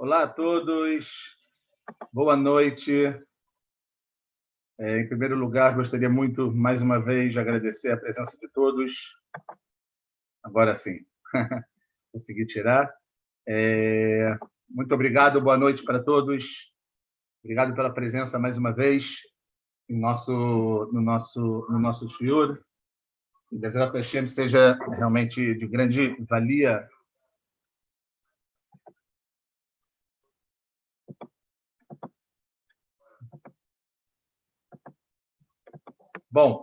Olá a todos, boa noite. É, em primeiro lugar, gostaria muito, mais uma vez, de agradecer a presença de todos. Agora sim, consegui tirar. É, muito obrigado, boa noite para todos. Obrigado pela presença mais uma vez no nosso, no nosso, no nosso shiur. Que a Hashem seja realmente de grande valia Bom,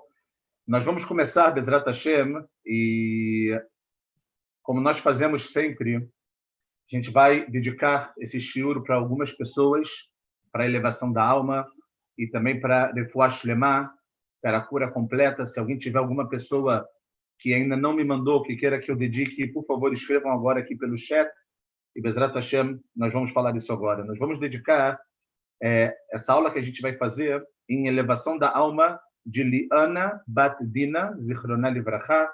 nós vamos começar Bezrat Hashem e, como nós fazemos sempre, a gente vai dedicar esse shiur para algumas pessoas, para a elevação da alma e também para Refuah Shlema, para a cura completa. Se alguém tiver alguma pessoa que ainda não me mandou, que queira que eu dedique, por favor, escrevam agora aqui pelo chat. E Bezrat Hashem, nós vamos falar disso agora. Nós vamos dedicar é, essa aula que a gente vai fazer em elevação da alma de Liana Batdina, Zichrona Livracha,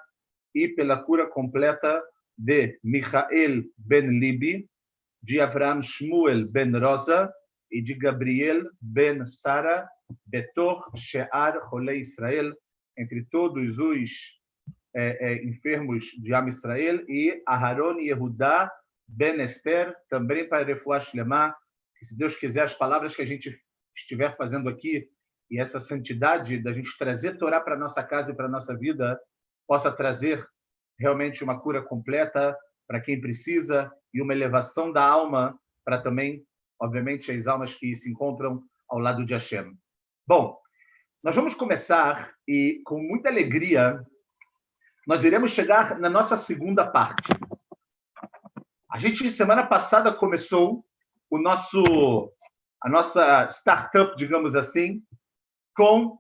e pela cura completa de Michael Ben Libi, de Avraham Shmuel Ben Rosa e de Gabriel Ben Sara, Betor Shear Rolei Israel, entre todos os é, é, enfermos de Am Israel, e Aharon Yehudá Ben Esther, também para Refuah Shlema, que se Deus quiser, as palavras que a gente estiver fazendo aqui e essa santidade da gente trazer Torá para nossa casa e para nossa vida possa trazer realmente uma cura completa para quem precisa e uma elevação da alma para também, obviamente, as almas que se encontram ao lado de Hashem. Bom, nós vamos começar e com muita alegria nós iremos chegar na nossa segunda parte. A gente semana passada começou o nosso a nossa startup, digamos assim, com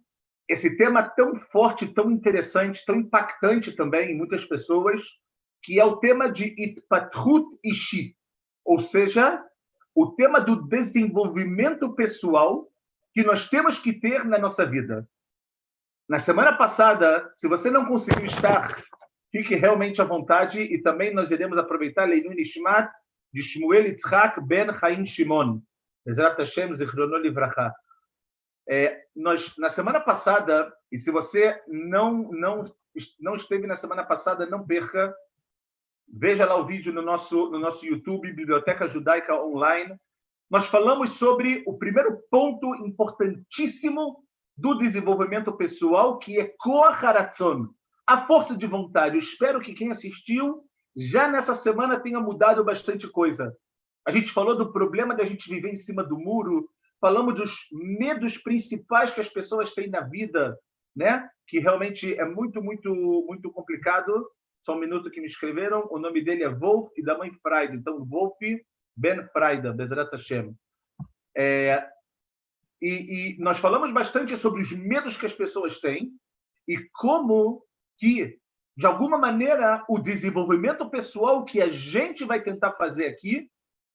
esse tema tão forte, tão interessante, tão impactante também em muitas pessoas, que é o tema de Itpatrut Ishi, ou seja, o tema do desenvolvimento pessoal que nós temos que ter na nossa vida. Na semana passada, se você não conseguiu estar, fique realmente à vontade e também nós iremos aproveitar Leinu Nishmat de Shmuel Yitzhak ben Chaim Shimon. Bezrat Hashem Zichrono Livracha. É, nós na semana passada, e se você não não não esteve na semana passada, não perca. Veja lá o vídeo no nosso no nosso YouTube Biblioteca Judaica Online. Nós falamos sobre o primeiro ponto importantíssimo do desenvolvimento pessoal, que é Koaharatzon, a força de vontade. Eu espero que quem assistiu já nessa semana tenha mudado bastante coisa. A gente falou do problema da gente viver em cima do muro, falamos dos medos principais que as pessoas têm na vida, né? Que realmente é muito, muito, muito complicado. Só um minuto que me escreveram. O nome dele é Wolf e da mãe Freida. Então, Wolf Ben Freida, Bezrat Hashem. É, e, e nós falamos bastante sobre os medos que as pessoas têm e como que, de alguma maneira, o desenvolvimento pessoal que a gente vai tentar fazer aqui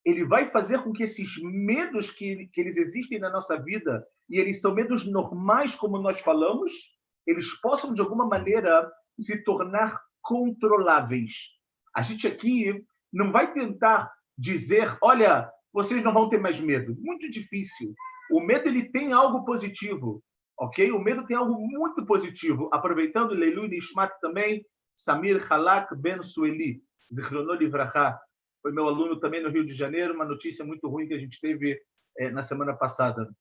ele vai fazer com que esses medos que, que eles existem na nossa vida, e eles são medos normais, como nós falamos, eles possam, de alguma maneira, se tornar controláveis. A gente aqui não vai tentar dizer, olha, vocês não vão ter mais medo. Muito difícil. O medo ele tem algo positivo, ok? O medo tem algo muito positivo. Aproveitando Leilu Nishmat também, Samir Halak Ben Sueli, Zichrono Livracha, foi meu aluno também no Rio de Janeiro, uma notícia muito ruim que a gente teve é, na semana passada.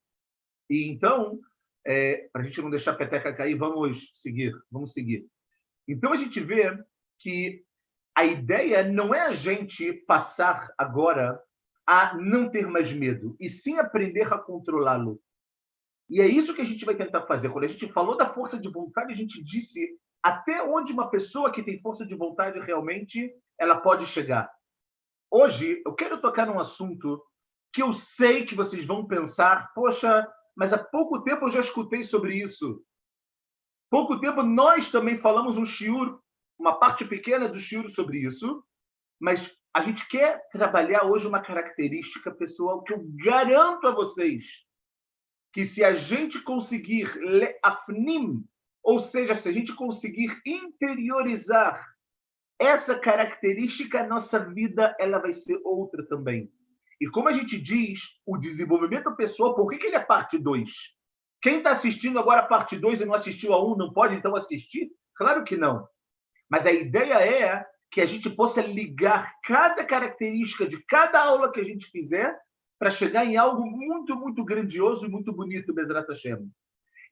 E então, é, para a gente não deixar a peteca cair, vamos seguir, vamos seguir. Então a gente vê que a ideia não é a gente passar agora a não ter mais medo, e sim aprender a controlá-lo. E é isso que a gente vai tentar fazer. Quando a gente falou da força de vontade, a gente disse até onde uma pessoa que tem força de vontade realmente ela pode chegar. Hoje eu quero tocar num assunto que eu sei que vocês vão pensar, poxa, mas há pouco tempo eu já escutei sobre isso. Pouco tempo nós também falamos um shiur, uma parte pequena do shiur sobre isso, mas a gente quer trabalhar hoje uma característica pessoal que eu garanto a vocês que se a gente conseguir afnim, ou seja, se a gente conseguir interiorizar essa característica, a nossa vida ela vai ser outra também. E como a gente diz, o desenvolvimento pessoal, por que, que ele é parte 2? Quem está assistindo agora a parte 2 e não assistiu a 1, um, não pode então assistir? Claro que não. Mas a ideia é que a gente possa ligar cada característica de cada aula que a gente fizer para chegar em algo muito, muito grandioso e muito bonito, Bezrat Hashem.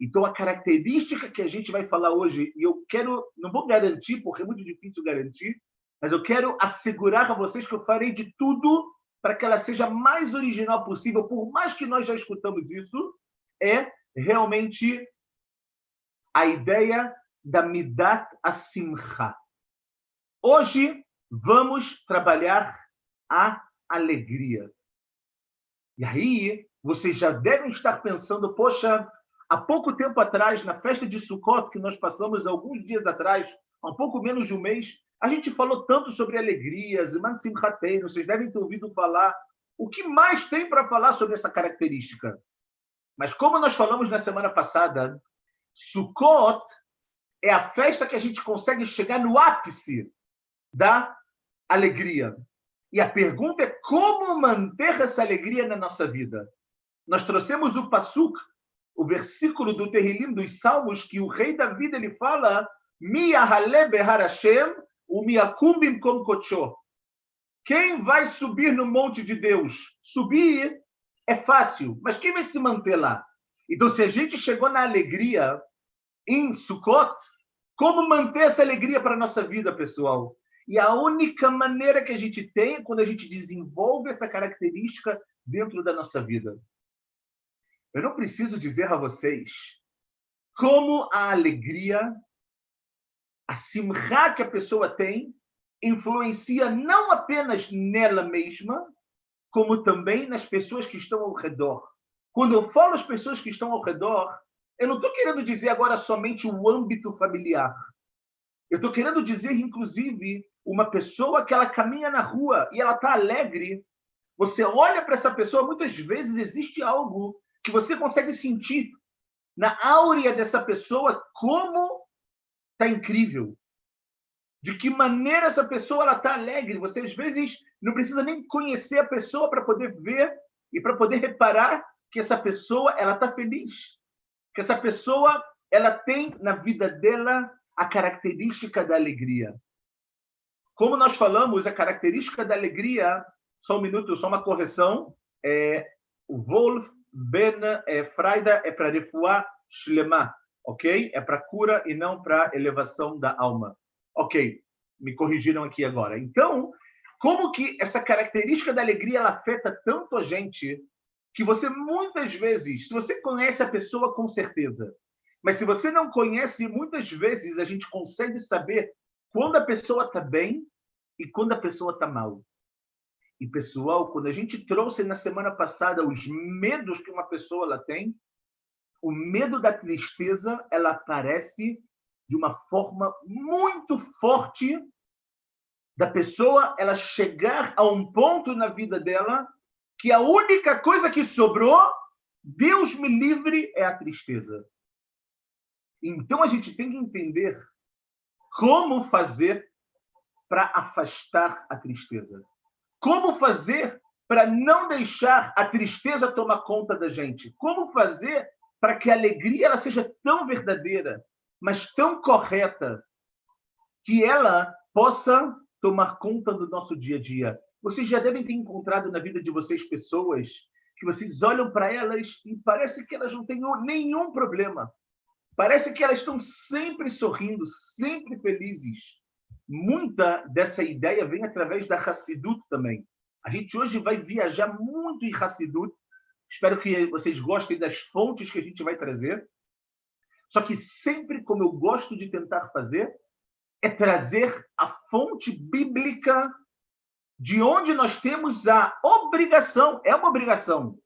Então, a característica que a gente vai falar hoje, e eu quero, não vou garantir, porque é muito difícil garantir, mas eu quero assegurar a vocês que eu farei de tudo para que ela seja mais original possível, por mais que nós já escutamos isso, é realmente a ideia da Midat Asimcha. Hoje vamos trabalhar a alegria. E aí, vocês já devem estar pensando, poxa, há pouco tempo atrás, na festa de Sukkot, que nós passamos alguns dias atrás, há pouco menos de um mês, a gente falou tanto sobre alegrias, Simchatein, vocês devem ter ouvido falar. O que mais tem para falar sobre essa característica? Mas como nós falamos na semana passada, Sukkot é a festa que a gente consegue chegar no ápice da alegria. E a pergunta é como manter essa alegria na nossa vida. Nós trouxemos o Pasuk, o versículo do Terrilim dos Salmos, que o rei David ele fala: behar Hashem, o miakumbim kom kocho. Quem vai subir no monte de Deus? Subir é fácil, mas quem vai se manter lá? Então, se a gente chegou na alegria em Sukkot, como manter essa alegria para a nossa vida, pessoal? E a única maneira que a gente tem é quando a gente desenvolve essa característica dentro da nossa vida. Eu não preciso dizer a vocês como a alegria, a simra que a pessoa tem, influencia não apenas nela mesma, como também nas pessoas que estão ao redor. Quando eu falo as pessoas que estão ao redor, eu não estou querendo dizer agora somente o âmbito familiar. Eu estou querendo dizer, inclusive, uma pessoa que ela caminha na rua e ela está alegre. Você olha para essa pessoa, muitas vezes existe algo que você consegue sentir na áurea dessa pessoa como está incrível. De que maneira essa pessoa ela está alegre. Você às vezes não precisa nem conhecer a pessoa para poder ver e para poder reparar que essa pessoa ela está feliz, que essa pessoa ela tem na vida dela a característica da alegria. Como nós falamos, a característica da alegria, só um minuto, só uma correção, é o Wolf Ben é, Freida é para refuar Shlema, ok? É para cura e não para elevação da alma. Ok, me corrigiram aqui agora. Então, como que essa característica da alegria ela afeta tanto a gente que você muitas vezes, se você conhece a pessoa com certeza, mas se você não conhece, muitas vezes a gente consegue saber quando a pessoa está bem e quando a pessoa está mal. E pessoal, quando a gente trouxe na semana passada os medos que uma pessoa ela tem, o medo da tristeza ela aparece de uma forma muito forte da pessoa ela chegar a um ponto na vida dela que a única coisa que sobrou, Deus me livre, é a tristeza. Então a gente tem que entender como fazer para afastar a tristeza. Como fazer para não deixar a tristeza tomar conta da gente? Como fazer para que a alegria ela seja tão verdadeira, mas tão correta, que ela possa tomar conta do nosso dia a dia? Vocês já devem ter encontrado na vida de vocês pessoas que vocês olham para elas e parece que elas não têm nenhum problema. Parece que elas estão sempre sorrindo, sempre felizes. Muita dessa ideia vem através da Hassidut também. A gente hoje vai viajar muito em Hassidut. Espero que vocês gostem das fontes que a gente vai trazer. Só que sempre, como eu gosto de tentar fazer, é trazer a fonte bíblica de onde nós temos a obrigação, é uma obrigação,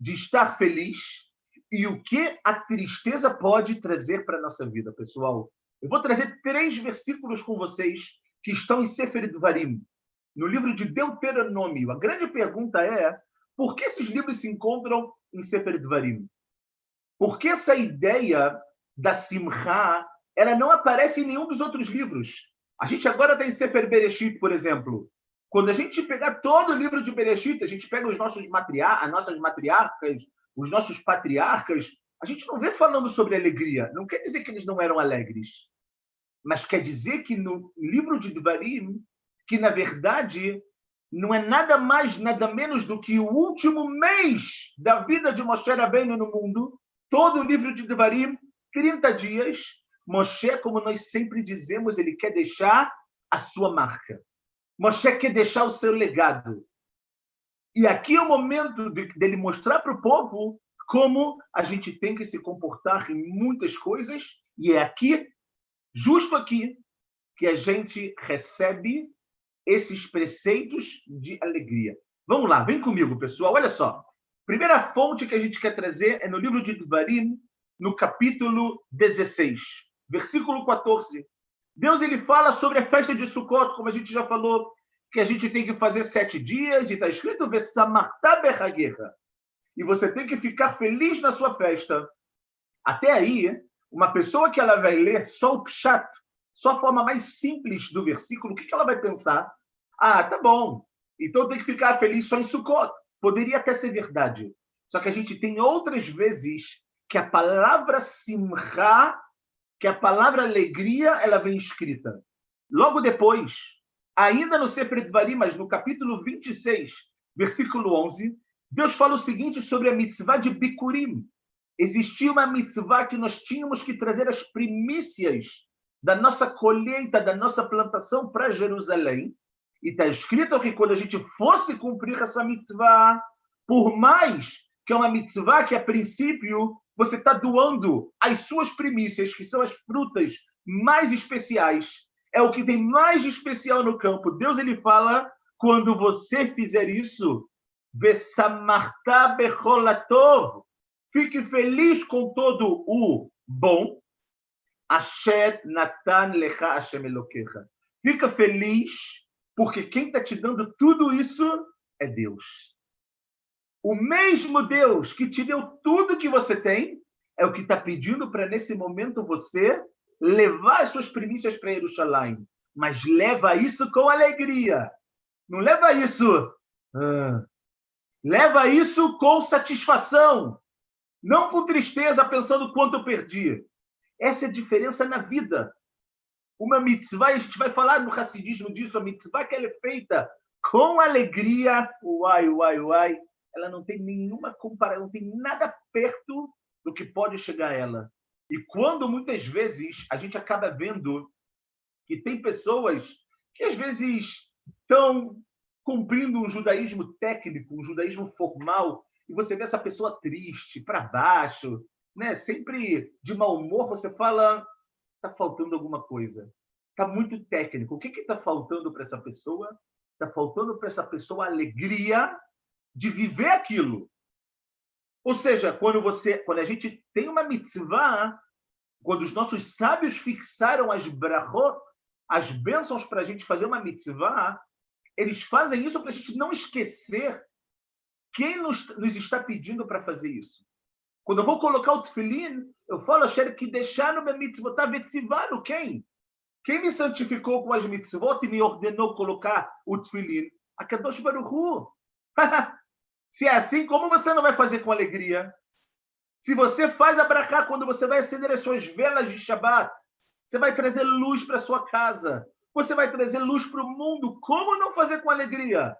de estar feliz, e o que a tristeza pode trazer para a nossa vida, pessoal. Eu vou trazer três versículos com vocês que estão em Sefer Dvarim, no livro de Deuteronômio. A grande pergunta é: por que esses livros se encontram em Sefer Dvarim? Por que essa ideia da Simcha ela não aparece em nenhum dos outros livros? A gente agora tem Sefer Bereshit, por exemplo. Quando a gente pegar todo o livro de Bereshit, a gente pega os nossos matriar as nossas matriarcas, os nossos patriarcas, a gente não vê falando sobre alegria. Não quer dizer que eles não eram alegres, mas quer dizer que no livro de Devarim, que na verdade não é nada mais, nada menos do que o último mês da vida de Moshe Rabbeinu no mundo, todo o livro de Devarim, 30 dias, Moshe, como nós sempre dizemos, ele quer deixar a sua marca. Moshe quer deixar o seu legado. E aqui é o momento de, dele mostrar para o povo como a gente tem que se comportar em muitas coisas, e é aqui, justo aqui, que a gente recebe esses preceitos de alegria. Vamos lá, vem comigo, pessoal. Olha só. Primeira fonte que a gente quer trazer é no livro de Dvarim, no capítulo 16, versículo 14. Deus ele fala sobre a festa de Sukkot, como a gente já falou, que a gente tem que fazer sete dias, e está escrito Berraguerra. E você tem que ficar feliz na sua festa. Até aí, uma pessoa que ela vai ler só o Pshat, só a forma mais simples do versículo, o que ela vai pensar? Ah, tá bom, então tem que ficar feliz só em Sukkot. Poderia até ser verdade. Só que a gente tem outras vezes que a palavra simcha, que a palavra alegria, ela vem escrita. Logo depois, ainda no Sefer Dvarim, mas no capítulo 26, versículo 11, Deus fala o seguinte sobre a mitzvah de Bikurim. Existia uma mitzvah que nós tínhamos que trazer as primícias da nossa colheita, da nossa plantação para Jerusalém. E está escrito que quando a gente fosse cumprir essa mitzvah, por mais que é uma mitzvah que, a princípio, você está doando as suas primícias, que são as frutas mais especiais, é o que tem mais especial no campo. Deus ele fala, quando você fizer isso, Vesamarta becholatov, fique feliz com todo o bom, Asher Natan Lecha Hashem Elokecha. Fica feliz, porque quem está te dando tudo isso é Deus. O mesmo Deus que te deu tudo que você tem é o que está pedindo para, nesse momento, você levar as suas primícias para Jerusalém. Mas leva isso com alegria. Não leva isso. Ah, leva isso com satisfação. Não com tristeza, pensando quanto eu perdi. Essa é a diferença na vida. Uma mitzvah, a gente vai falar no racidismo disso, a mitzvah que ela é feita com alegria, uai, uai, uai, ela não tem nenhuma comparação, não tem nada perto do que pode chegar a ela. E quando muitas vezes a gente acaba vendo que tem pessoas que às vezes estão cumprindo um judaísmo técnico, um judaísmo formal, e você vê essa pessoa triste, para baixo, né, sempre de mau humor, você fala, está faltando alguma coisa. Está muito técnico. O que está faltando para essa pessoa? Está faltando para essa pessoa a alegria de viver aquilo. Ou seja, quando você, quando a gente tem uma mitzvah, quando os nossos sábios fixaram as brachot, as bênçãos para a gente fazer uma mitzvah, eles fazem isso para a gente não esquecer quem nos, nos está pedindo para fazer isso. Quando eu vou colocar o tefilim, eu falo, Asher, que deixar no meu mitzvot vetzivano. Quem? Quem me santificou com as mitzvot e me ordenou colocar o tefilim? A Kadosh Baruch Se é assim, como você não vai fazer com alegria? Se você faz a brachá quando você vai acender as suas velas de Shabbat, você vai trazer luz para sua casa. Você vai trazer luz para o mundo. Como não fazer com alegria?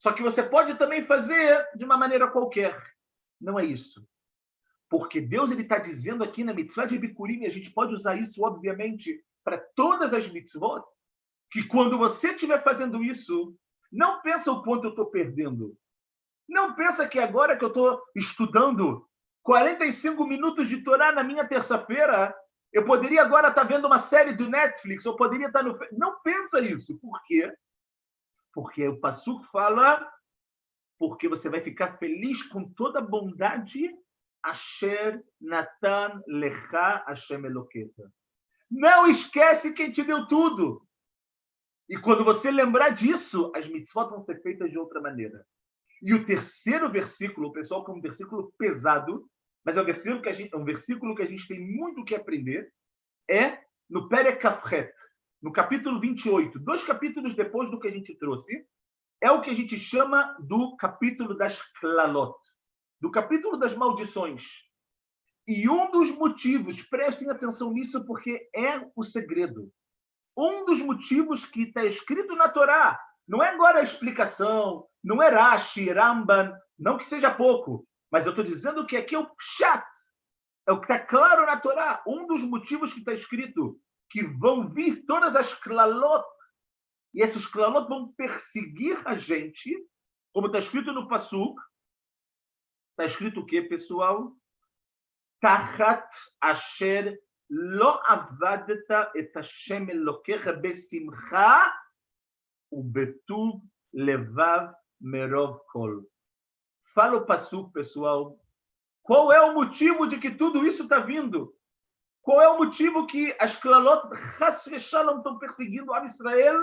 Só que você pode também fazer de uma maneira qualquer. Não é isso. Porque Deus está dizendo aqui na mitzvah de Bikurim, e a gente pode usar isso, obviamente, para todas as mitzvot, que quando você estiver fazendo isso, não pensa o quanto eu estou perdendo. Não pensa que agora que eu estou estudando 45 minutos de Torá na minha terça-feira, eu poderia agora estar tá vendo uma série do Netflix, eu poderia estar tá no. Não pensa isso. Por quê? Porque o Passuco fala porque você vai ficar feliz com toda a bondade Asher Natan Lecha Hashem Eloqueta. Não esquece quem te deu tudo. E quando você lembrar disso, as mitzvot vão ser feitas de outra maneira. E o terceiro versículo, o pessoal que é um versículo pesado, mas é um versículo que a gente, é um versículo que a gente tem muito o que aprender, é no Perekafret. No capítulo 28, dois capítulos depois do que a gente trouxe, é o que a gente chama do capítulo das klalot, do capítulo das maldições. E um dos motivos, prestem atenção nisso, porque é o segredo. Um dos motivos que está escrito na Torá, não é agora a explicação, não é Rashi, Ramban, não que seja pouco, mas eu estou dizendo que aqui é o chat, é o que está claro na Torá. Um dos motivos que está escrito que vão vir todas as klalot e esses clamores vão perseguir a gente, como está escrito no Passuk. Está escrito o quê, pessoal? Tachat asher lo avadta et Hashem elokecha besimcha ubetuv levav merov kol. Fala o Passuk, pessoal. Qual é o motivo de que tudo isso está vindo? Qual é o motivo que as clalot Chas estão perseguindo a Israel?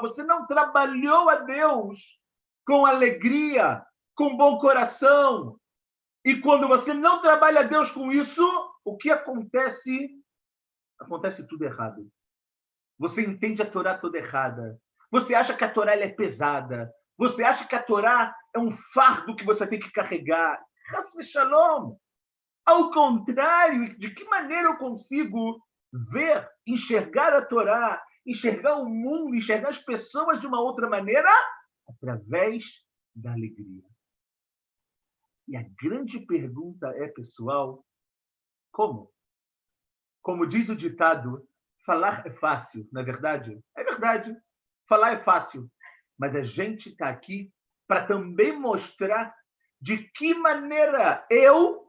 você não trabalhou a Deus com alegria, com bom coração. E quando você não trabalha a Deus com isso, o que acontece? Acontece tudo errado. Você entende a Torá toda errada. Você acha que a Torá é pesada. Você acha que a Torá é um fardo que você tem que carregar. Shalom. Ao contrário, de que maneira eu consigo ver, enxergar a Torá, enxergar o mundo, enxergar as pessoas de uma outra maneira através da alegria. E a grande pergunta é, pessoal, como? Como diz o ditado, falar é fácil, não é verdade? É verdade. Falar é fácil. Mas a gente está aqui para também mostrar de que maneira eu,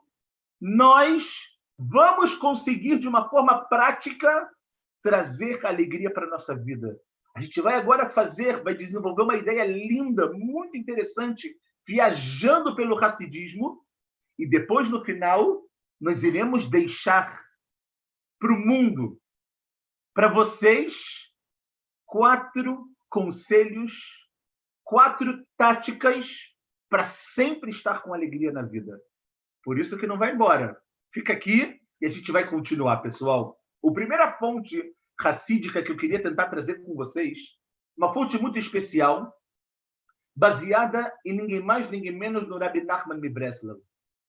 nós, vamos conseguir, de uma forma prática, trazer alegria para a nossa vida. A gente vai agora fazer, vai desenvolver uma ideia linda, muito interessante, viajando pelo racidismo, e depois, no final, nós iremos deixar para o mundo, para vocês, quatro conselhos, quatro táticas para sempre estar com alegria na vida. Por isso que não vai embora. Fica aqui e a gente vai continuar, pessoal. A primeira fonte racídica que eu queria tentar trazer com vocês, uma fonte muito especial, baseada em ninguém mais, ninguém menos no Rabbi Nachman Mibreslav.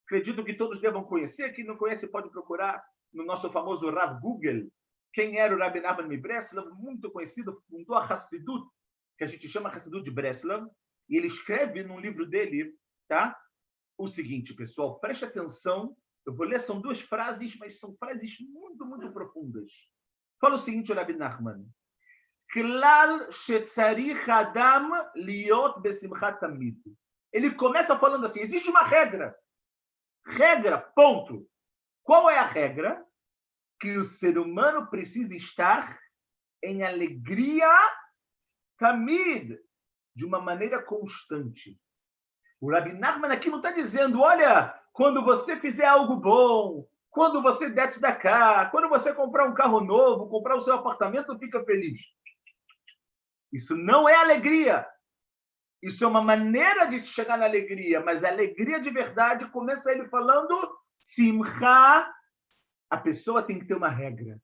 Acredito que todos devam conhecer. Quem não conhece pode procurar no nosso famoso Rav Google. Quem era o Rabbi Nachman Mibreslav? Muito conhecido, fundou a Hassidut, que a gente chama Hassidut de Breslav. E ele escreve num livro dele, tá? O seguinte, pessoal, preste atenção eu vou ler, são duas frases, mas são frases muito, muito profundas. Fala o seguinte, Rabbi Nachman. Klal adam liot tamid. Ele começa falando assim, existe uma regra. Regra, ponto. Qual é a regra? Que o ser humano precisa estar em alegria tamid, de uma maneira constante. O Rabbi Nachman aqui não está dizendo, olha, quando você fizer algo bom, quando você desce da cá, quando você comprar um carro novo, comprar o seu apartamento, fica feliz. Isso não é alegria. Isso é uma maneira de chegar na alegria, mas a alegria de verdade começa ele falando simcha. A pessoa tem que ter uma regra.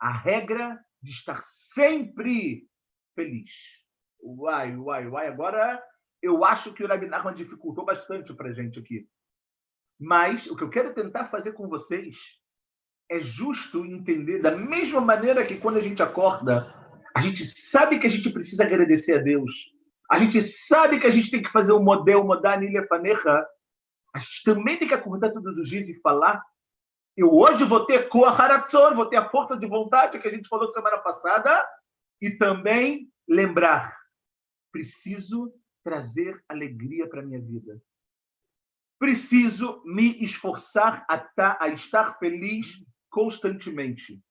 A regra de estar sempre feliz. Uai, uai, uai. Agora eu acho que o Rabi dificultou bastante para a gente aqui. Mas o que eu quero tentar fazer com vocês é justo entender da mesma maneira que quando a gente acorda, a gente sabe que a gente precisa agradecer a Deus. A gente sabe que a gente tem que fazer o modelo modar ilha faneja. A gente também tem que acordar todos os dias e falar. Eu hoje vou ter koaharatzor, vou ter a força de vontade que a gente falou semana passada e também lembrar, preciso trazer alegria para minha vida preciso me esforçar a, ta, a estar feliz constantemente.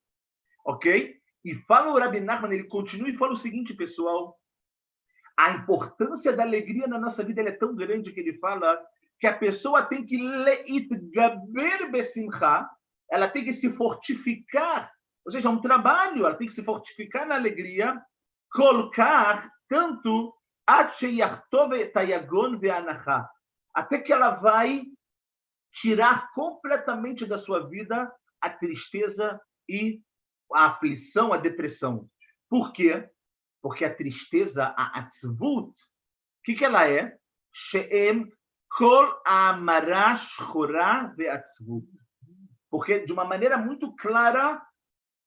Ok? E fala o Rabi Nachman, ele continua e fala o seguinte, pessoal. A importância da alegria na nossa vida é tão grande que ele fala que a pessoa tem que leitgaber besimcha, ela tem que se fortificar, ou seja, é um trabalho, ela tem que se fortificar na alegria, colocar tanto até que ela vai tirar completamente da sua vida a tristeza e a aflição, a depressão. Por quê? Porque a tristeza, a atzvut, o que, que ela é? She'em kol amara shchora ve'atzvut. Porque, de uma maneira muito clara,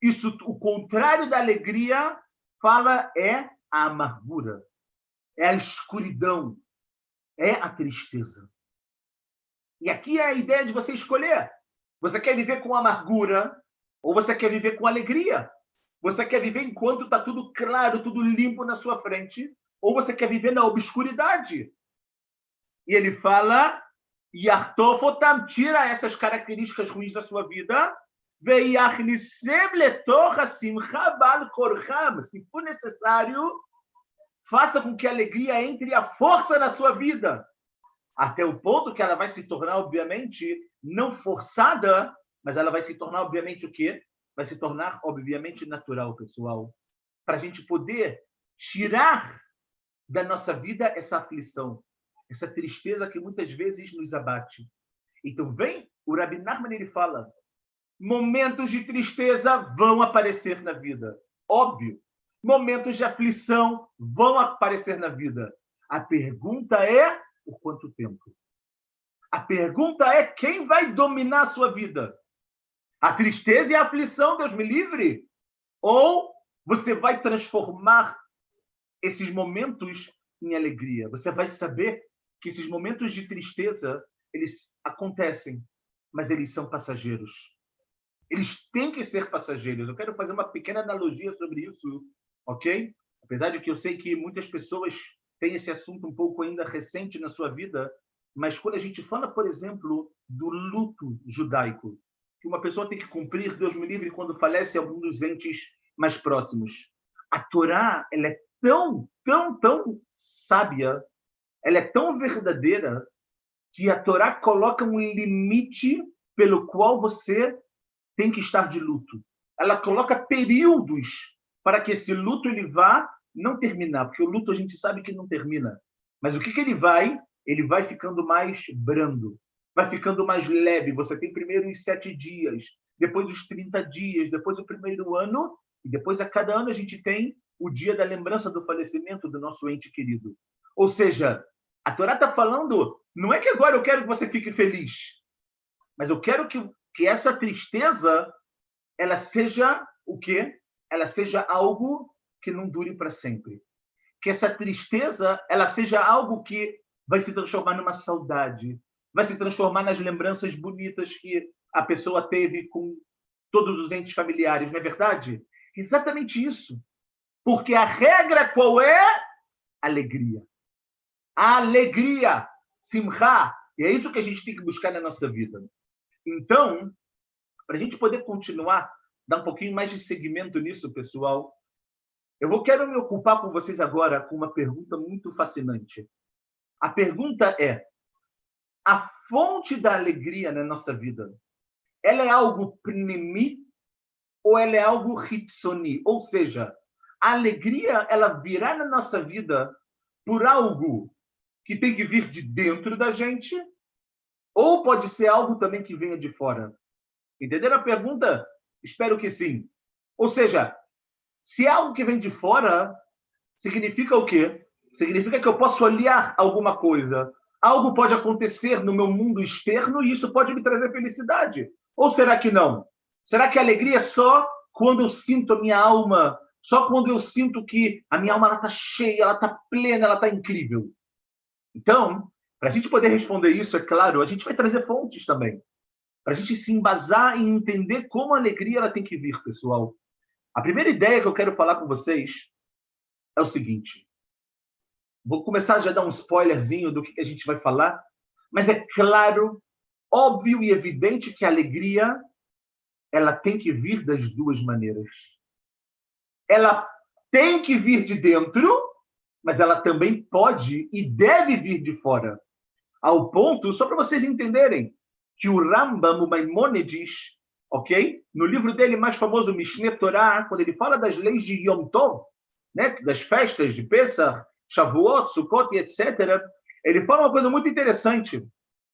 isso, o contrário da alegria, fala é a amargura, é a escuridão, é a tristeza. E aqui é a ideia de você escolher. Você quer viver com amargura ou você quer viver com alegria? Você quer viver enquanto está tudo claro, tudo limpo na sua frente? Ou você quer viver na obscuridade? E ele fala, Yartofotam, tira essas características ruins da sua vida, se for necessário, faça com que a alegria entre a força na sua vida, até o ponto que ela vai se tornar, obviamente, não forçada, mas ela vai se tornar, obviamente, o quê? Vai se tornar, obviamente, natural, pessoal. Para a gente poder tirar da nossa vida essa aflição, essa tristeza que muitas vezes nos abate. Então, vem, o Rabi Nachman ele fala, momentos de tristeza vão aparecer na vida. Óbvio. Momentos de aflição vão aparecer na vida. A pergunta é por quanto tempo? A pergunta é quem vai dominar a sua vida? A tristeza e a aflição, Deus me livre? Ou você vai transformar esses momentos em alegria? Você vai saber que esses momentos de tristeza, eles acontecem, mas eles são passageiros. Eles têm que ser passageiros. Eu quero fazer uma pequena analogia sobre isso, ok? Apesar de que eu sei que muitas pessoas têm esse assunto um pouco ainda recente na sua vida, mas quando a gente fala, por exemplo, do luto judaico, que uma pessoa tem que cumprir, Deus me livre, quando falece algum dos entes mais próximos. A Torá, ela é tão, tão, tão sábia, ela é tão verdadeira, que a Torá coloca um limite pelo qual você tem que estar de luto. Ela coloca períodos para que esse luto ele vá não terminar, porque o luto a gente sabe que não termina. Mas o que, que ele vai? Ele vai ficando mais brando, vai ficando mais leve. Você tem primeiro os sete dias, depois os 30 dias, depois o primeiro ano, e depois a cada ano a gente tem o dia da lembrança do falecimento do nosso ente querido. Ou seja, a Torá está falando, não é que agora eu quero que você fique feliz, mas eu quero que que essa tristeza ela seja o quê? Ela seja algo que não dure para sempre. Que essa tristeza ela seja algo que vai se transformar numa saudade, vai se transformar nas lembranças bonitas que a pessoa teve com todos os entes familiares, não é verdade? Exatamente isso. Porque a regra qual é? Alegria. A alegria, simcha. E é isso que a gente tem que buscar na nossa vida. Então, para a gente poder continuar, dar um pouquinho mais de segmento nisso, pessoal, eu vou quero me ocupar com vocês agora com uma pergunta muito fascinante. A pergunta é: a fonte da alegria na nossa vida, ela é algo pnimi ou ela é algo hitsoni? Ou seja, a alegria ela virá na nossa vida por algo que tem que vir de dentro da gente ou pode ser algo também que venha de fora? Entenderam a pergunta? Espero que sim. Ou seja, se é algo que vem de fora, significa o quê? Significa que eu posso olhar alguma coisa. Algo pode acontecer no meu mundo externo e isso pode me trazer felicidade. Ou será que não? Será que a alegria é só quando eu sinto a minha alma, só quando eu sinto que a minha alma está cheia, ela está plena, ela está incrível? Então, para a gente poder responder isso, é claro, a gente vai trazer fontes também. Para a gente se embasar e entender como a alegria ela tem que vir, pessoal. A primeira ideia que eu quero falar com vocês é o seguinte. Vou começar já a dar um spoilerzinho do que a gente vai falar, mas é claro, óbvio e evidente que a alegria ela tem que vir das duas maneiras. Ela tem que vir de dentro, mas ela também pode e deve vir de fora ao ponto, só para vocês entenderem, que o Rambam, o Maimonides, ok? No livro dele mais famoso, Mishneh Torah, quando ele fala das leis de Yom Tov, né? das festas de Pesach, Shavuot, Sukkot etc., ele fala uma coisa muito interessante.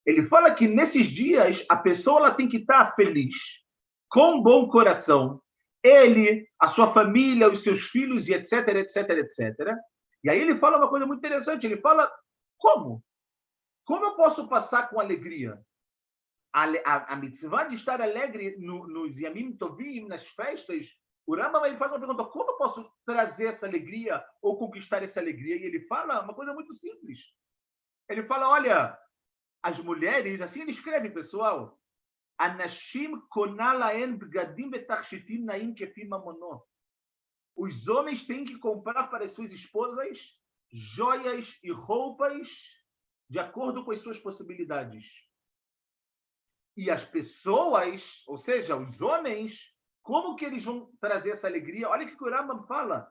Ele fala que nesses dias a pessoa ela tem que estar feliz. com bom coração, ele, a sua família, os seus filhos e etc, etc, etc. E aí ele fala uma coisa muito interessante, ele fala como? Como eu posso passar com alegria? A, a, a mitzvah de estar alegre no, nos Yamim Tovim, nas festas, o Rambam ele faz uma pergunta: como eu posso trazer essa alegria ou conquistar essa alegria? E ele fala uma coisa muito simples. Ele fala: olha, as mulheres, assim ele escreve, pessoal, Anashim konalaen bgadim betachshitim naim kefim mamonó. Os homens têm que comprar para as suas esposas joias e roupas de acordo com as suas possibilidades. E as pessoas, ou seja, os homens, como que eles vão trazer essa alegria? Olha o que o Rambam fala.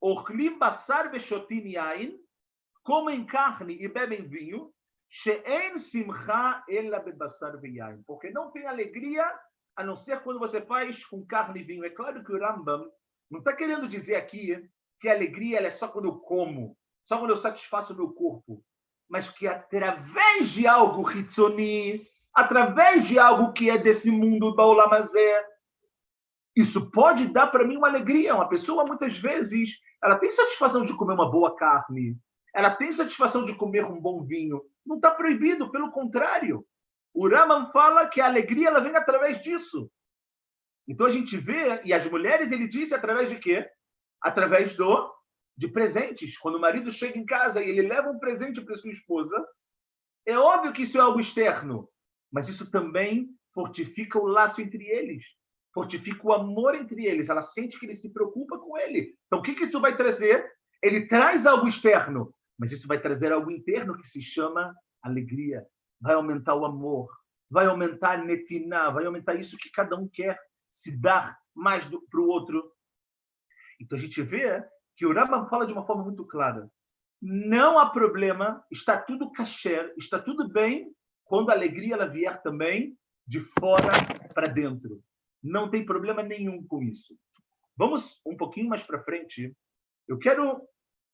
Orlim basar veshotin yain, comem carne e bebem vinho, she'en simcha ela bebassar veyain. Porque não tem alegria a não ser quando você faz com carne e vinho. É claro que o Rambam não está querendo dizer aqui que a alegria é só quando eu como, só quando eu satisfaço o meu corpo, mas que através de algo hitzoni, através de algo que é desse mundo do Baulamazé, isso pode dar para mim uma alegria. Uma pessoa, muitas vezes, ela tem satisfação de comer uma boa carne, ela tem satisfação de comer um bom vinho. Não está proibido, pelo contrário. O Raman fala que a alegria ela vem através disso. Então a gente vê, e as mulheres, ele disse através de quê? Através do de presentes. Quando o marido chega em casa e ele leva um presente para sua esposa, é óbvio que isso é algo externo, mas isso também fortifica o laço entre eles fortifica o amor entre eles, ela sente que ele se preocupa com ele. Então, o que, que isso vai trazer? Ele traz algo externo, mas isso vai trazer algo interno que se chama alegria. Vai aumentar o amor, vai aumentar a netiná, vai aumentar isso que cada um quer se dar mais para o outro. Então, a gente vê que o Rambam fala de uma forma muito clara. Não há problema, está tudo kasher, está tudo bem quando a alegria ela vier também de fora para dentro. Não tem problema nenhum com isso. Vamos um pouquinho mais para frente. Eu quero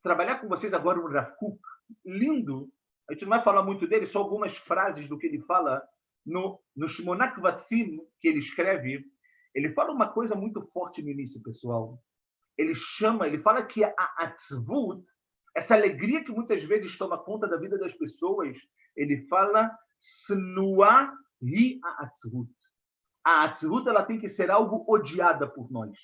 trabalhar com vocês agora o Rav Kuk. Lindo. A gente não vai falar muito dele, só algumas frases do que ele fala no, no Shmonak Vatsim, que ele escreve. Ele fala uma coisa muito forte no início, pessoal. Ele chama, ele fala que a atzvut, essa alegria que muitas vezes toma conta da vida das pessoas, ele fala snua a atzvut a Atzlut ela tem que ser algo odiada por nós.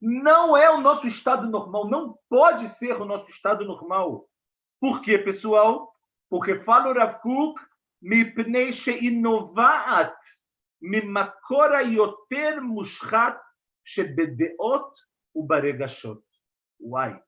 Não é o nosso estado normal, não pode ser o nosso estado normal. Por quê, pessoal? Porque fala o Rav Kuk, mipnei sheinovaat mimakora yoter mushchat shebedeot ubaregashot. Uai.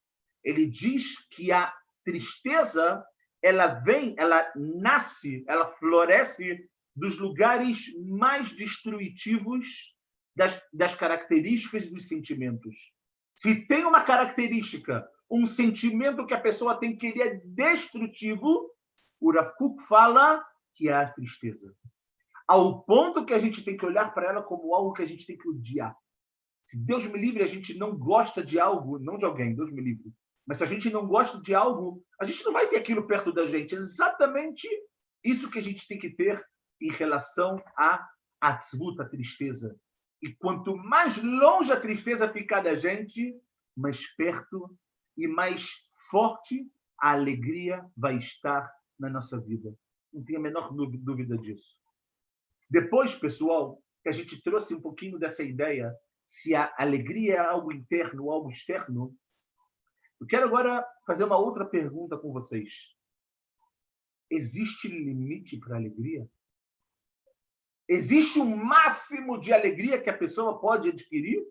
Ele diz que a tristeza ela vem, ela nasce, ela floresce dos lugares mais destrutivos das, das características dos sentimentos. Se tem uma característica, um sentimento que a pessoa tem que ele é destrutivo, o Rav Kuk fala que é a tristeza. Ao ponto que a gente tem que olhar para ela como algo que a gente tem que odiar. Se Deus me livre, a gente não gosta de algo, não de alguém, Deus me livre. Mas se a gente não gosta de algo, a gente não vai ter aquilo perto da gente. É exatamente isso que a gente tem que ter em relação à atzvut, tristeza. E quanto mais longe a tristeza ficar da gente, mais perto e mais forte a alegria vai estar na nossa vida. Não tenho a menor dúvida disso. Depois, pessoal, que a gente trouxe um pouquinho dessa ideia, se a alegria é algo interno algo externo, eu quero agora fazer uma outra pergunta com vocês. Existe limite para a alegria? Existe um máximo de alegria que a pessoa pode adquirir?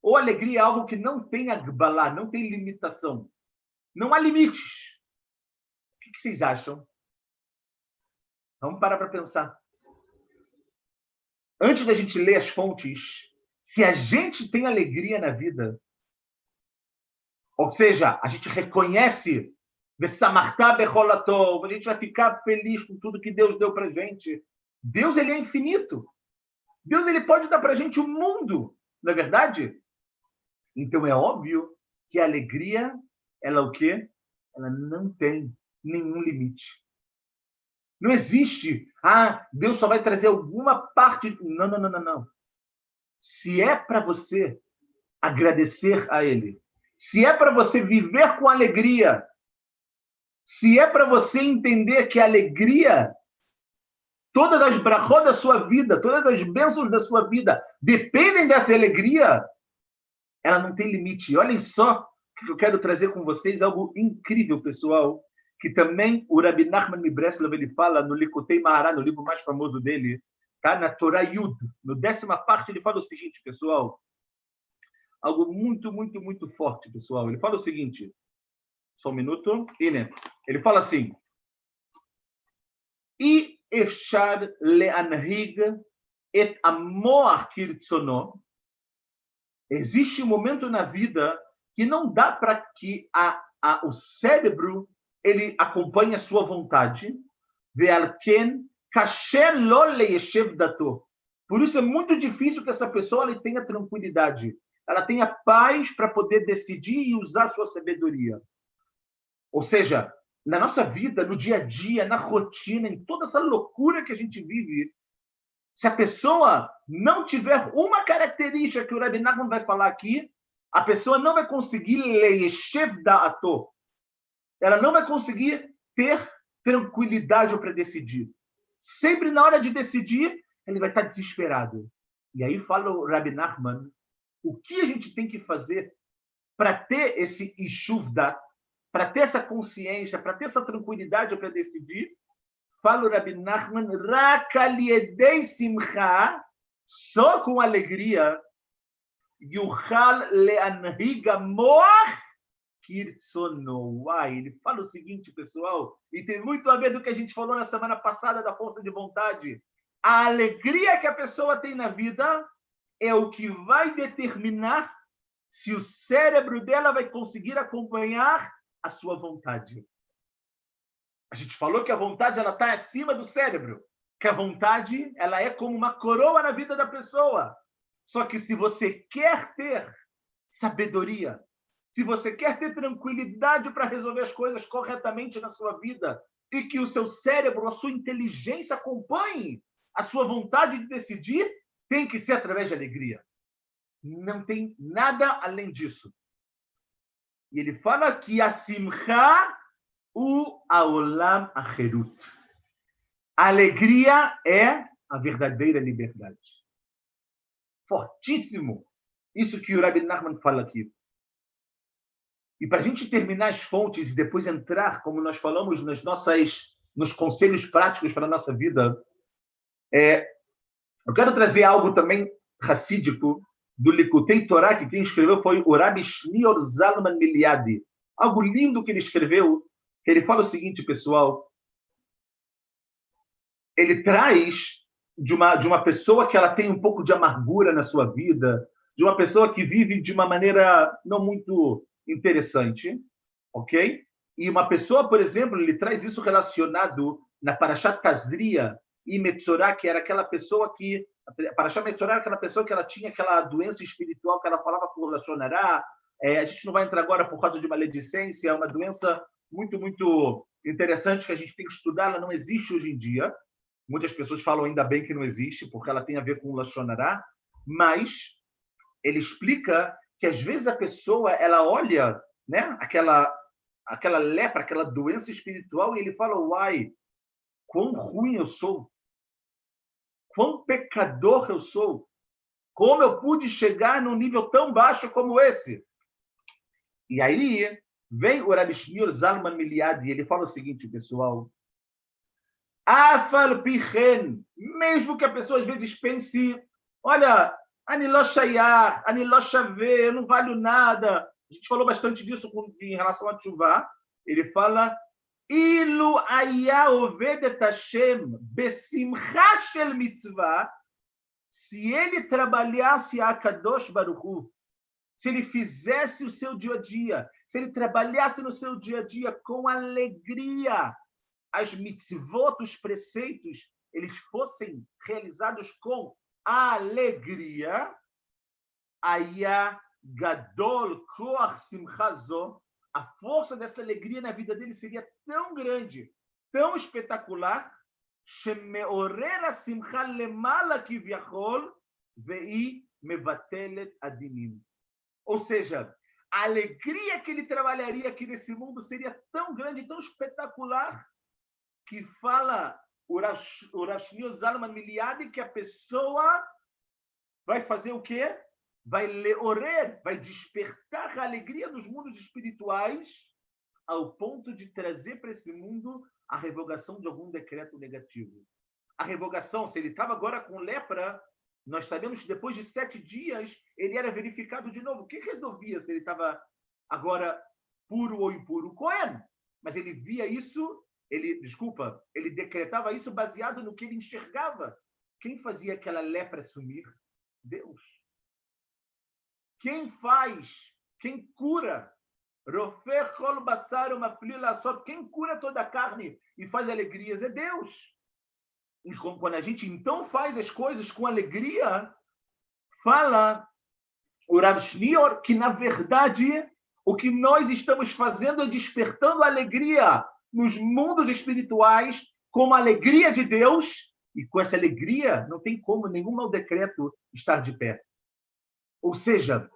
Ou alegria é algo que não tem agbalá, não tem limitação? Não há limites. O que vocês acham? Vamos parar para pensar. Antes da gente ler as fontes, se a gente tem alegria na vida, ou seja, a gente reconhece, a gente vai ficar feliz com tudo que Deus deu para gente, Deus ele é infinito. Deus ele pode dar para gente o um mundo, não é verdade? Então é óbvio que a alegria, ela o quê? Ela não tem nenhum limite. Não existe, ah, Deus só vai trazer alguma parte. Não, não, não, não, não. Se é para você agradecer a Ele, se é para você viver com alegria, se é para você entender que a alegria, todas as brachot da sua vida, todas as bênçãos da sua vida dependem dessa alegria, ela não tem limite. Olhem só que eu quero trazer com vocês algo incrível, pessoal, que também o Rabbi Nachman Mibreslov ele fala no Likutei Mahará, no livro mais famoso dele, tá? na Torá Yud, no décima parte, ele fala o seguinte, pessoal, algo muito, muito, muito forte, pessoal. Ele fala o seguinte, só um minuto, ele fala assim, e efshar leanhig et amor kirtsono, existe um momento na vida que não dá para que a, a, o cérebro ele acompanhe a sua vontade. Por isso é muito difícil que essa pessoa tenha tranquilidade, ela tenha paz para poder decidir e usar sua sabedoria. Ou seja, na nossa vida, no dia a dia, na rotina, em toda essa loucura que a gente vive, se a pessoa não tiver uma característica que o Rabbi Nachman vai falar aqui, a pessoa não vai conseguir leishev da'ato. Ela não vai conseguir ter tranquilidade para decidir. Sempre na hora de decidir, ele vai estar desesperado. E aí fala o Rabbi Nachman, o que a gente tem que fazer para ter esse ishuvda, para ter essa consciência, para ter essa tranquilidade para decidir? Fala o Rabbi Nachman, rakaliedei simcha, só com alegria Yuchal leanhiga moach kirtsono. Uai, ele fala o seguinte, pessoal, e tem muito a ver do que a gente falou na semana passada da força de vontade. A alegria que a pessoa tem na vida é o que vai determinar se o cérebro dela vai conseguir acompanhar a sua vontade. A gente falou que a vontade ela está acima do cérebro, que a vontade ela é como uma coroa na vida da pessoa. Só que se você quer ter sabedoria, se você quer ter tranquilidade para resolver as coisas corretamente na sua vida e que o seu cérebro, a sua inteligência acompanhe a sua vontade de decidir, tem que ser através de alegria. Não tem nada além disso. E ele fala que a simcha o aolam acherut. Alegria é a verdadeira liberdade fortíssimo. Isso que o Rabbi Nachman fala aqui. E para a gente terminar as fontes e depois entrar, como nós falamos, nas nossas, nos conselhos práticos para a nossa vida, é, eu quero trazer algo também racídico do Likutei Torá, que quem escreveu foi o Rabbi Shnior Zalman Miliadi. Algo lindo que ele escreveu, que ele fala o seguinte, pessoal. Ele traz de uma, de uma pessoa que ela tem um pouco de amargura na sua vida, de uma pessoa que vive de uma maneira não muito interessante, ok? E uma pessoa, por exemplo, ele traz isso relacionado na Parashat Tazria e Metzorah, que era aquela pessoa que Parashat Metzorah era aquela pessoa que ela tinha aquela doença espiritual que ela falava por Lashonará. É, a gente não vai entrar agora por causa de maledicência, é uma doença muito, muito interessante que a gente tem que estudar, ela não existe hoje em dia, Muitas pessoas falam ainda bem que não existe, porque ela tem a ver com o Lashonará, mas ele explica que às vezes a pessoa ela olha né, aquela, aquela lepra, aquela doença espiritual, e ele fala: Uai, quão ruim eu sou, quão pecador eu sou, como eu pude chegar num nível tão baixo como esse. E aí vem o Rabi Shmuel Zalman Miliad e ele fala o seguinte, pessoal: Afal pichen, mesmo que a pessoa às vezes pense, olha, aniloshayar, aniloshaver, eu não valho nada. A gente falou bastante disso em relação a Tchuvá. Ele fala, ilu Hashem shel mitzvah, se ele trabalhasse a Kadosh Baruchu, se ele fizesse o seu dia a dia, se ele trabalhasse no seu dia a dia com alegria, as mitzvot, os preceitos, eles fossem realizados com alegria, aya gadol koach simchazo, a força dessa alegria na vida dele seria tão grande, tão espetacular, שמעורר השמחה למעלה כביכול, והיא mevatelet adinim. Ou seja, a alegria que ele trabalharia aqui nesse mundo seria tão grande, tão espetacular, que fala o Rashni Zalman Miliadi que a pessoa vai fazer o quê? Vai leorer, vai despertar a alegria nos mundos espirituais ao ponto de trazer para esse mundo a revogação de algum decreto negativo. A revogação, se ele estava agora com lepra, nós sabemos que depois de sete dias ele era verificado de novo. O que resolvia se ele estava agora puro ou impuro? Cohen. Mas ele via isso, ele, desculpa, ele decretava isso baseado no que ele enxergava. Quem fazia aquela lepra sumir? Deus. Quem faz? Quem cura? Quem cura toda a carne e faz alegrias é Deus. E quando a gente então faz as coisas com alegria, fala o Rav que, na verdade, o que nós estamos fazendo é despertando alegria nos mundos espirituais, como a alegria de Deus, e com essa alegria não tem como nenhum mau decreto estar de pé. Ou seja,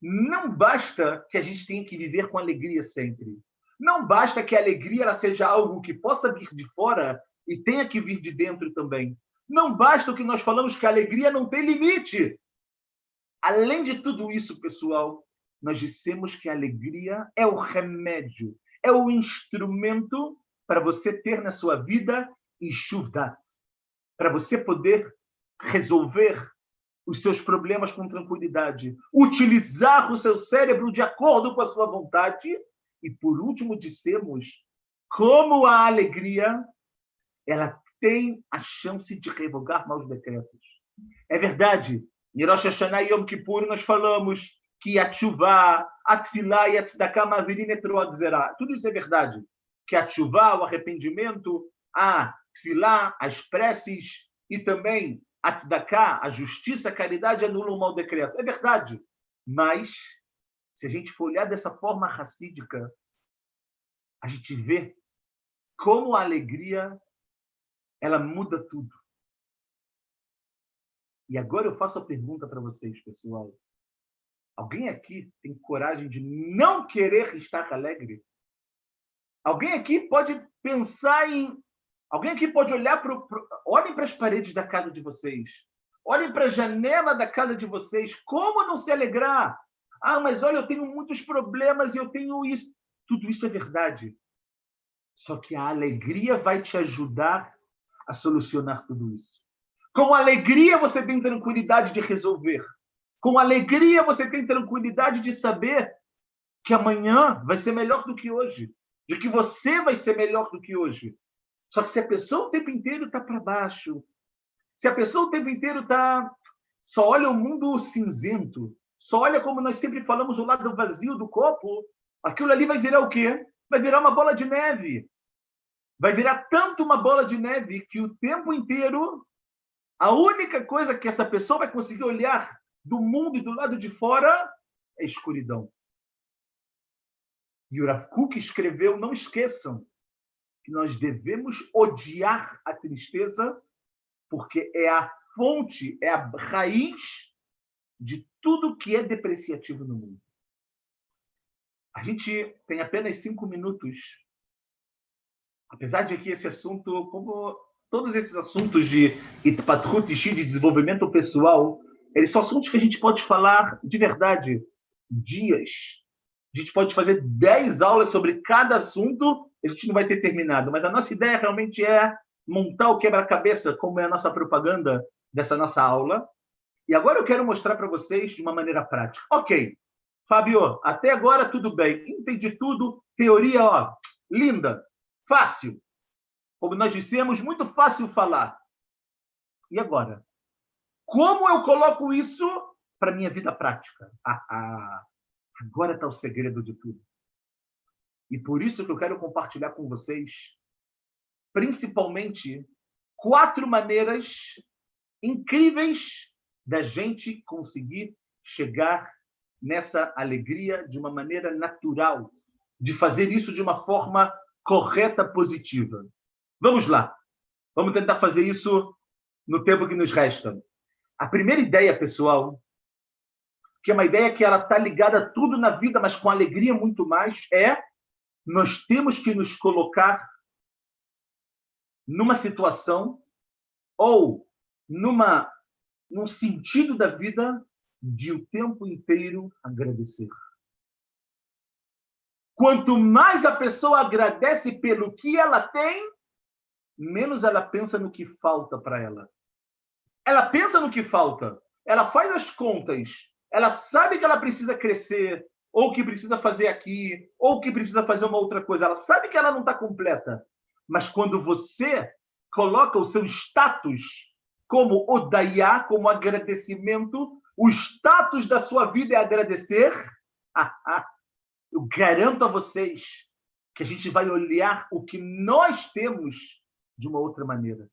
não basta que a gente tenha que viver com alegria sempre. Não basta que a alegria ela seja algo que possa vir de fora e tenha que vir de dentro também. Não basta o que nós falamos que a alegria não tem limite. Além de tudo isso, pessoal, nós dissemos que a alegria é o remédio, é o instrumento para você ter na sua vida enxuvat, para você poder resolver os seus problemas com tranquilidade, utilizar o seu cérebro de acordo com a sua vontade e, por último, dissemos como a alegria ela tem a chance de revogar maus decretos. É verdade. Em Rosh Hashanah e Yom Kippur nós falamos que a chuva, a tefilá e a. Tudo isso é verdade. Que a chuva, o arrependimento, a as preces e também a a justiça, a caridade anulam o mau decreto. É verdade. Mas, se a gente for olhar dessa forma racídica, a gente vê como a alegria ela muda tudo. E agora eu faço a pergunta para vocês, pessoal. Alguém aqui tem coragem de não querer estar alegre? Alguém aqui pode pensar em Alguém aqui pode olhar para o. Olhem para as paredes da casa de vocês. Olhem para a janela da casa de vocês. Como não se alegrar? Ah, mas olha, eu tenho muitos problemas e eu tenho isso. Tudo isso é verdade. Só que a alegria vai te ajudar a solucionar tudo isso. Com alegria você tem tranquilidade de resolver. Com alegria você tem tranquilidade de saber que amanhã vai ser melhor do que hoje. De que você vai ser melhor do que hoje. Só que se a pessoa o tempo inteiro está para baixo, se a pessoa o tempo inteiro está só olha o mundo cinzento, só olha como nós sempre falamos o lado vazio do copo, aquilo ali vai virar o quê? Vai virar uma bola de neve. Vai virar tanto uma bola de neve que o tempo inteiro a única coisa que essa pessoa vai conseguir olhar do mundo e do lado de fora é escuridão. E o escreveu, não esqueçam, que nós devemos odiar a tristeza, porque é a fonte, é a raiz de tudo que é depreciativo no mundo. A gente tem apenas cinco minutos. Apesar de que esse assunto, como todos esses assuntos de Itpatrut de desenvolvimento pessoal, eles são assuntos que a gente pode falar de verdade dias. A gente pode fazer dez aulas sobre cada assunto a gente não vai ter terminado, mas a nossa ideia realmente é montar o quebra-cabeça, como é a nossa propaganda dessa nossa aula. E agora eu quero mostrar para vocês de uma maneira prática. Ok, Fábio, até agora tudo bem, entendi tudo, teoria, ó, linda, fácil. Como nós dissemos, muito fácil falar. E agora? Como eu coloco isso para minha vida prática? Ah, ah, agora está o segredo de tudo. E por isso que eu quero compartilhar com vocês, principalmente, quatro maneiras incríveis da gente conseguir chegar nessa alegria de uma maneira natural, de fazer isso de uma forma correta, positiva. Vamos lá. Vamos tentar fazer isso no tempo que nos resta. A primeira ideia, pessoal, que é uma ideia que ela está ligada a tudo na vida, mas com alegria muito mais, é nós temos que nos colocar numa situação ou numa num sentido da vida de o tempo inteiro agradecer. Quanto mais a pessoa agradece pelo que ela tem, menos ela pensa no que falta para ela. Ela pensa no que falta, ela faz as contas, ela sabe que ela precisa crescer, ou que precisa fazer aqui, ou que precisa fazer uma outra coisa. Ela sabe que ela não está completa. Mas quando você coloca o seu status como odaiá, como agradecimento, o status da sua vida é agradecer, eu garanto a vocês que a gente vai olhar o que nós temos de uma outra maneira.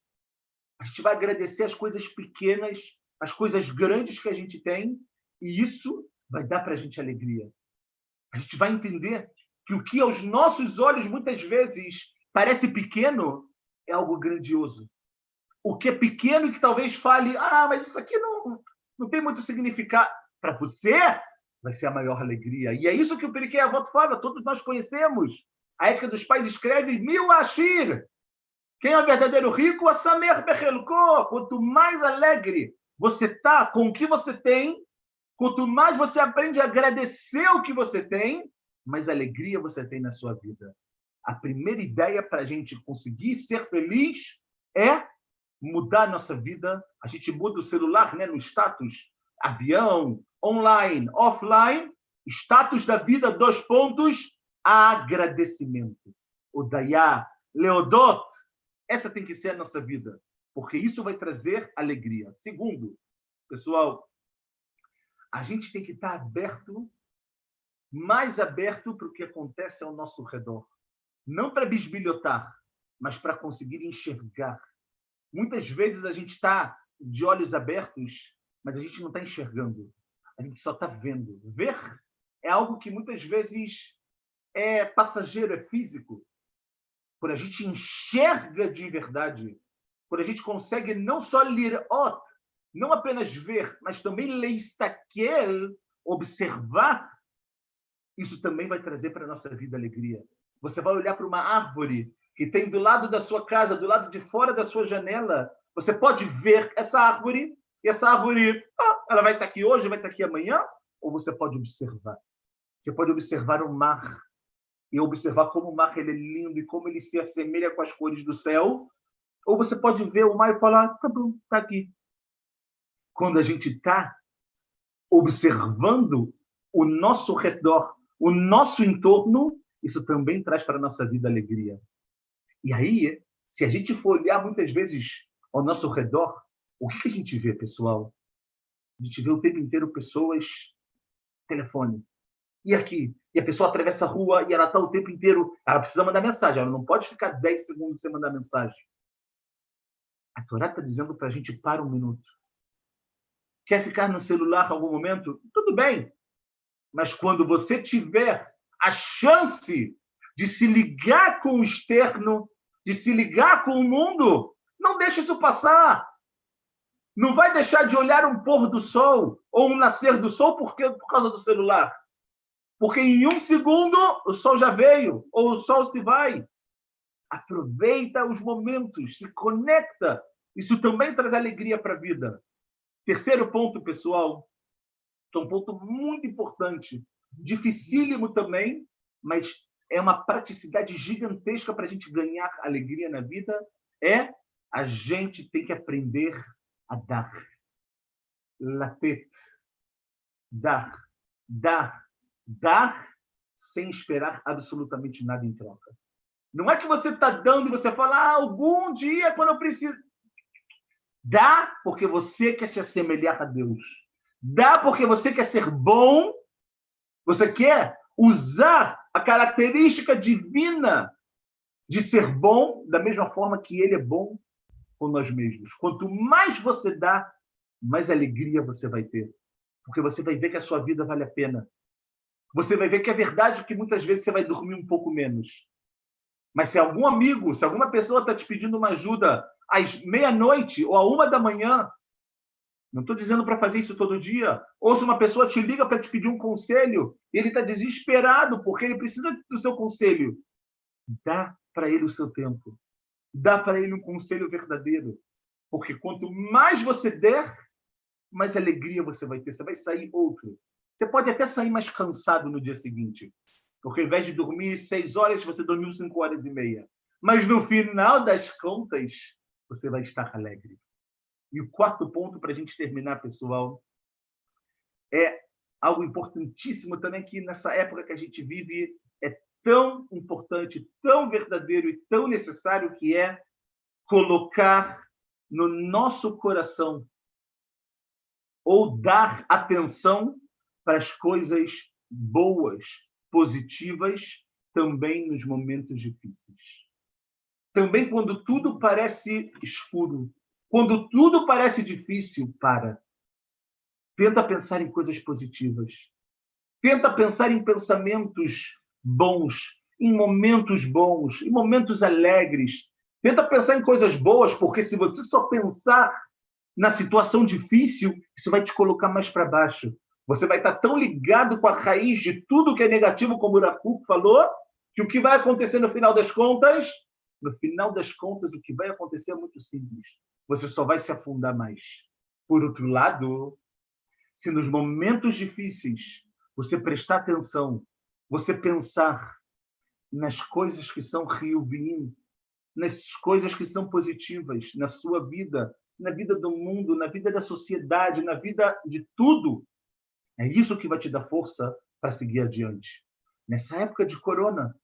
A gente vai agradecer as coisas pequenas, as coisas grandes que a gente tem, e isso vai dar para a gente alegria. A gente vai entender que o que aos nossos olhos muitas vezes parece pequeno é algo grandioso. O que é pequeno e que talvez fale, ah, mas isso aqui não, não tem muito significado. Para você, vai ser a maior alegria. E é isso que o Periquê Avot fala, todos nós conhecemos. A ética dos pais escreve mil ashir. Quem é o verdadeiro rico? A Samer Bechelko. Quanto mais alegre você está com o que você tem, quanto mais você aprende a agradecer o que você tem, mais alegria você tem na sua vida. A primeira ideia para a gente conseguir ser feliz é mudar nossa vida. A gente muda o celular né, no status, avião, online, offline, status da vida, dois pontos, agradecimento. O Dayá, Leodot, essa tem que ser a nossa vida, porque isso vai trazer alegria. Segundo, pessoal, a gente tem que estar aberto, mais aberto para o que acontece ao nosso redor. Não para bisbilhotar, mas para conseguir enxergar. Muitas vezes a gente está de olhos abertos, mas a gente não está enxergando. A gente só está vendo. Ver é algo que muitas vezes é passageiro, é físico. Quando a gente enxerga de verdade, quando a gente consegue não só ler ot, não apenas ver, mas também leistaquel, observar, isso também vai trazer para a nossa vida alegria. Você vai olhar para uma árvore que tem do lado da sua casa, do lado de fora da sua janela, você pode ver essa árvore, e essa árvore, ah, ela vai estar aqui hoje, vai estar aqui amanhã, ou você pode observar. Você pode observar o mar e observar como o mar ele é lindo e como ele se assemelha com as cores do céu, ou você pode ver o mar e falar, tá bom, tá aqui. Quando a gente está observando o nosso redor, o nosso entorno, isso também traz para a nossa vida alegria. E aí, se a gente for olhar muitas vezes ao nosso redor, o que, a gente vê, pessoal? A gente vê o tempo inteiro pessoas, telefone. E aqui? E a pessoa atravessa a rua e ela está o tempo inteiro. Ela precisa mandar mensagem, ela não pode ficar 10 segundos sem mandar mensagem. A Torá está dizendo para a gente para um minuto. Quer ficar no celular em algum momento? Tudo bem. Mas quando você tiver a chance de se ligar com o externo, de se ligar com o mundo, não deixe isso passar. Não vai deixar de olhar um pôr do sol ou um nascer do sol porque, por causa do celular. Porque em um segundo o sol já veio, ou o sol se vai. Aproveita os momentos, se conecta. Isso também traz alegria para a vida. Terceiro ponto, pessoal, que é um ponto muito importante, dificílimo também, mas é uma praticidade gigantesca para a gente ganhar alegria na vida, é a gente tem que aprender a dar. Latet. Dar. Dar. Dar sem esperar absolutamente nada em troca. Não é que você está dando e você fala, ah, algum dia, quando eu preciso. Dá porque você quer se assemelhar a Deus. Dá porque você quer ser bom. Você quer usar a característica divina de ser bom da mesma forma que ele é bom com nós mesmos. Quanto mais você dá, mais alegria você vai ter. Porque você vai ver que a sua vida vale a pena. Você vai ver que é verdade que muitas vezes você vai dormir um pouco menos. Mas se algum amigo, se alguma pessoa está te pedindo uma ajuda às meia-noite ou à uma da manhã, Não estou dizendo para fazer isso todo dia. Ou se uma pessoa te liga para te pedir um conselho, e ele está desesperado porque ele precisa do seu conselho. Dá para ele o seu tempo. Dá para ele um conselho verdadeiro. Porque quanto mais você der, mais alegria você vai ter. Você vai sair outro. Você pode até sair mais cansado no dia seguinte. Porque ao invés de dormir seis horas, você dormiu cinco horas e meia. Mas no final das contas, você vai estar alegre. E o quarto ponto para a gente terminar, pessoal, é algo importantíssimo também que nessa época que a gente vive é tão importante, tão verdadeiro e tão necessário que é colocar no nosso coração ou dar atenção para as coisas boas, positivas, também nos momentos difíceis. Também quando tudo parece escuro, quando tudo parece difícil, para. Tenta pensar em coisas positivas. Tenta pensar em pensamentos bons, em momentos bons, em momentos alegres. Tenta pensar em coisas boas, porque se você só pensar na situação difícil, isso vai te colocar mais para baixo. Você vai estar tão ligado com a raiz de tudo que é negativo, como o Rafuco falou, que o que vai acontecer no final das contas, no final das contas, o que vai acontecer é muito simples você só vai se afundar mais. Por outro lado, se nos momentos difíceis você prestar atenção, você pensar nas coisas que são rio vinho, nas coisas que são positivas na sua vida, na vida do mundo, na vida da sociedade, na vida de tudo, é isso que vai te dar força para seguir adiante. Nessa época de corona,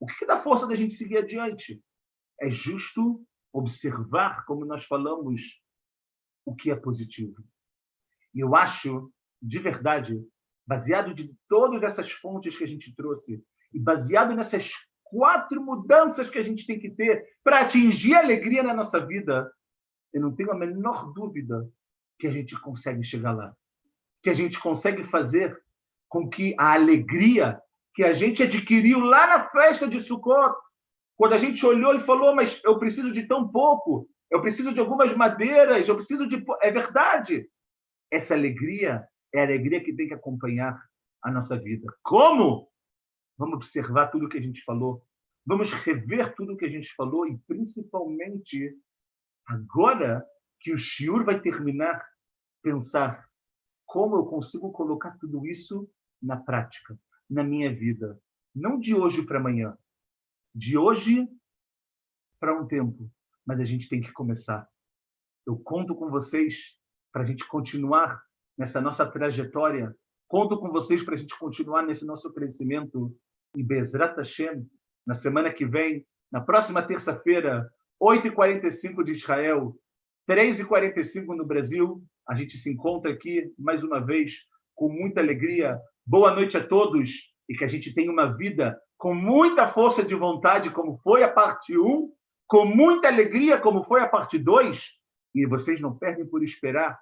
o que, que dá força da gente seguir adiante? É justo observar, como nós falamos, o que é positivo. E eu acho, de verdade, baseado de todas essas fontes que a gente trouxe, e baseado nessas quatro mudanças que a gente tem que ter para atingir a alegria na nossa vida, eu não tenho a menor dúvida que a gente consegue chegar lá. Que a gente consegue fazer com que a alegria que a gente adquiriu lá na festa de Sukkot quando a gente olhou e falou, mas eu preciso de tão pouco, eu preciso de algumas madeiras, eu preciso de. É verdade. Essa alegria é a alegria que tem que acompanhar a nossa vida. Como? Vamos observar tudo o que a gente falou, vamos rever tudo o que a gente falou e, principalmente, agora que o Shiur vai terminar, pensar como eu consigo colocar tudo isso na prática, na minha vida. Não de hoje para amanhã, de hoje para um tempo, mas a gente tem que começar. Eu conto com vocês para a gente continuar nessa nossa trajetória. Conto com vocês para a gente continuar nesse nosso crescimento. E Bezrat Hashem, na semana que vem, na próxima terça-feira, 8h45 de Israel, 3h45 no Brasil, a gente se encontra aqui mais uma vez com muita alegria. Boa noite a todos e que a gente tenha uma vida com muita força de vontade, como foi a parte 1, com muita alegria, como foi a parte 2, e vocês não perdem por esperar